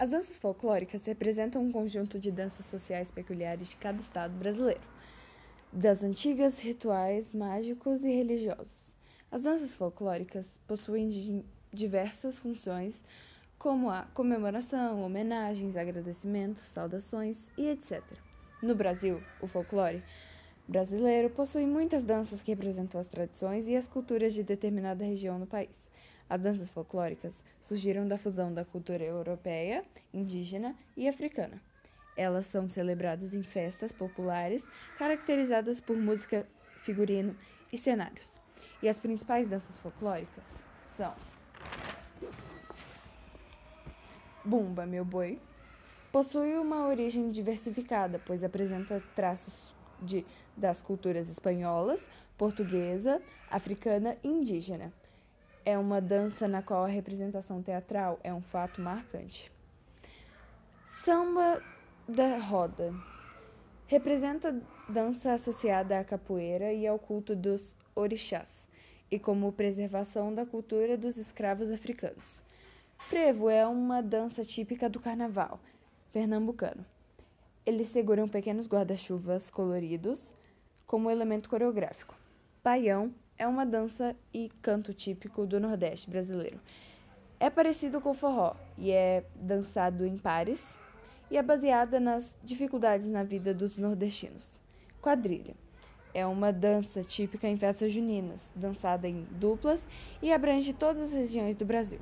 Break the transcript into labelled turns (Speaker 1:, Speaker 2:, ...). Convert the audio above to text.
Speaker 1: As danças folclóricas representam um conjunto de danças sociais peculiares de cada estado brasileiro, das antigas rituais mágicos e religiosos. As danças folclóricas possuem diversas funções, como a comemoração, homenagens, agradecimentos, saudações e etc. No Brasil, o folclore brasileiro possui muitas danças que representam as tradições e as culturas de determinada região no país. As danças folclóricas surgiram da fusão da cultura europeia, indígena e africana. Elas são celebradas em festas populares caracterizadas por música, figurino e cenários. E as principais danças folclóricas são Bumba, meu boi, possui uma origem diversificada, pois apresenta traços de, das culturas espanholas, portuguesa, africana e indígena. É uma dança na qual a representação teatral é um fato marcante. Samba da roda representa dança associada à capoeira e ao culto dos orixás, e como preservação da cultura dos escravos africanos. Frevo é uma dança típica do carnaval pernambucano. Eles seguram pequenos guarda-chuvas coloridos como elemento coreográfico. Baião é uma dança e canto típico do Nordeste brasileiro. É parecido com o forró e é dançado em pares e é baseada nas dificuldades na vida dos nordestinos. Quadrilha é uma dança típica em festas juninas, dançada em duplas e abrange todas as regiões do Brasil.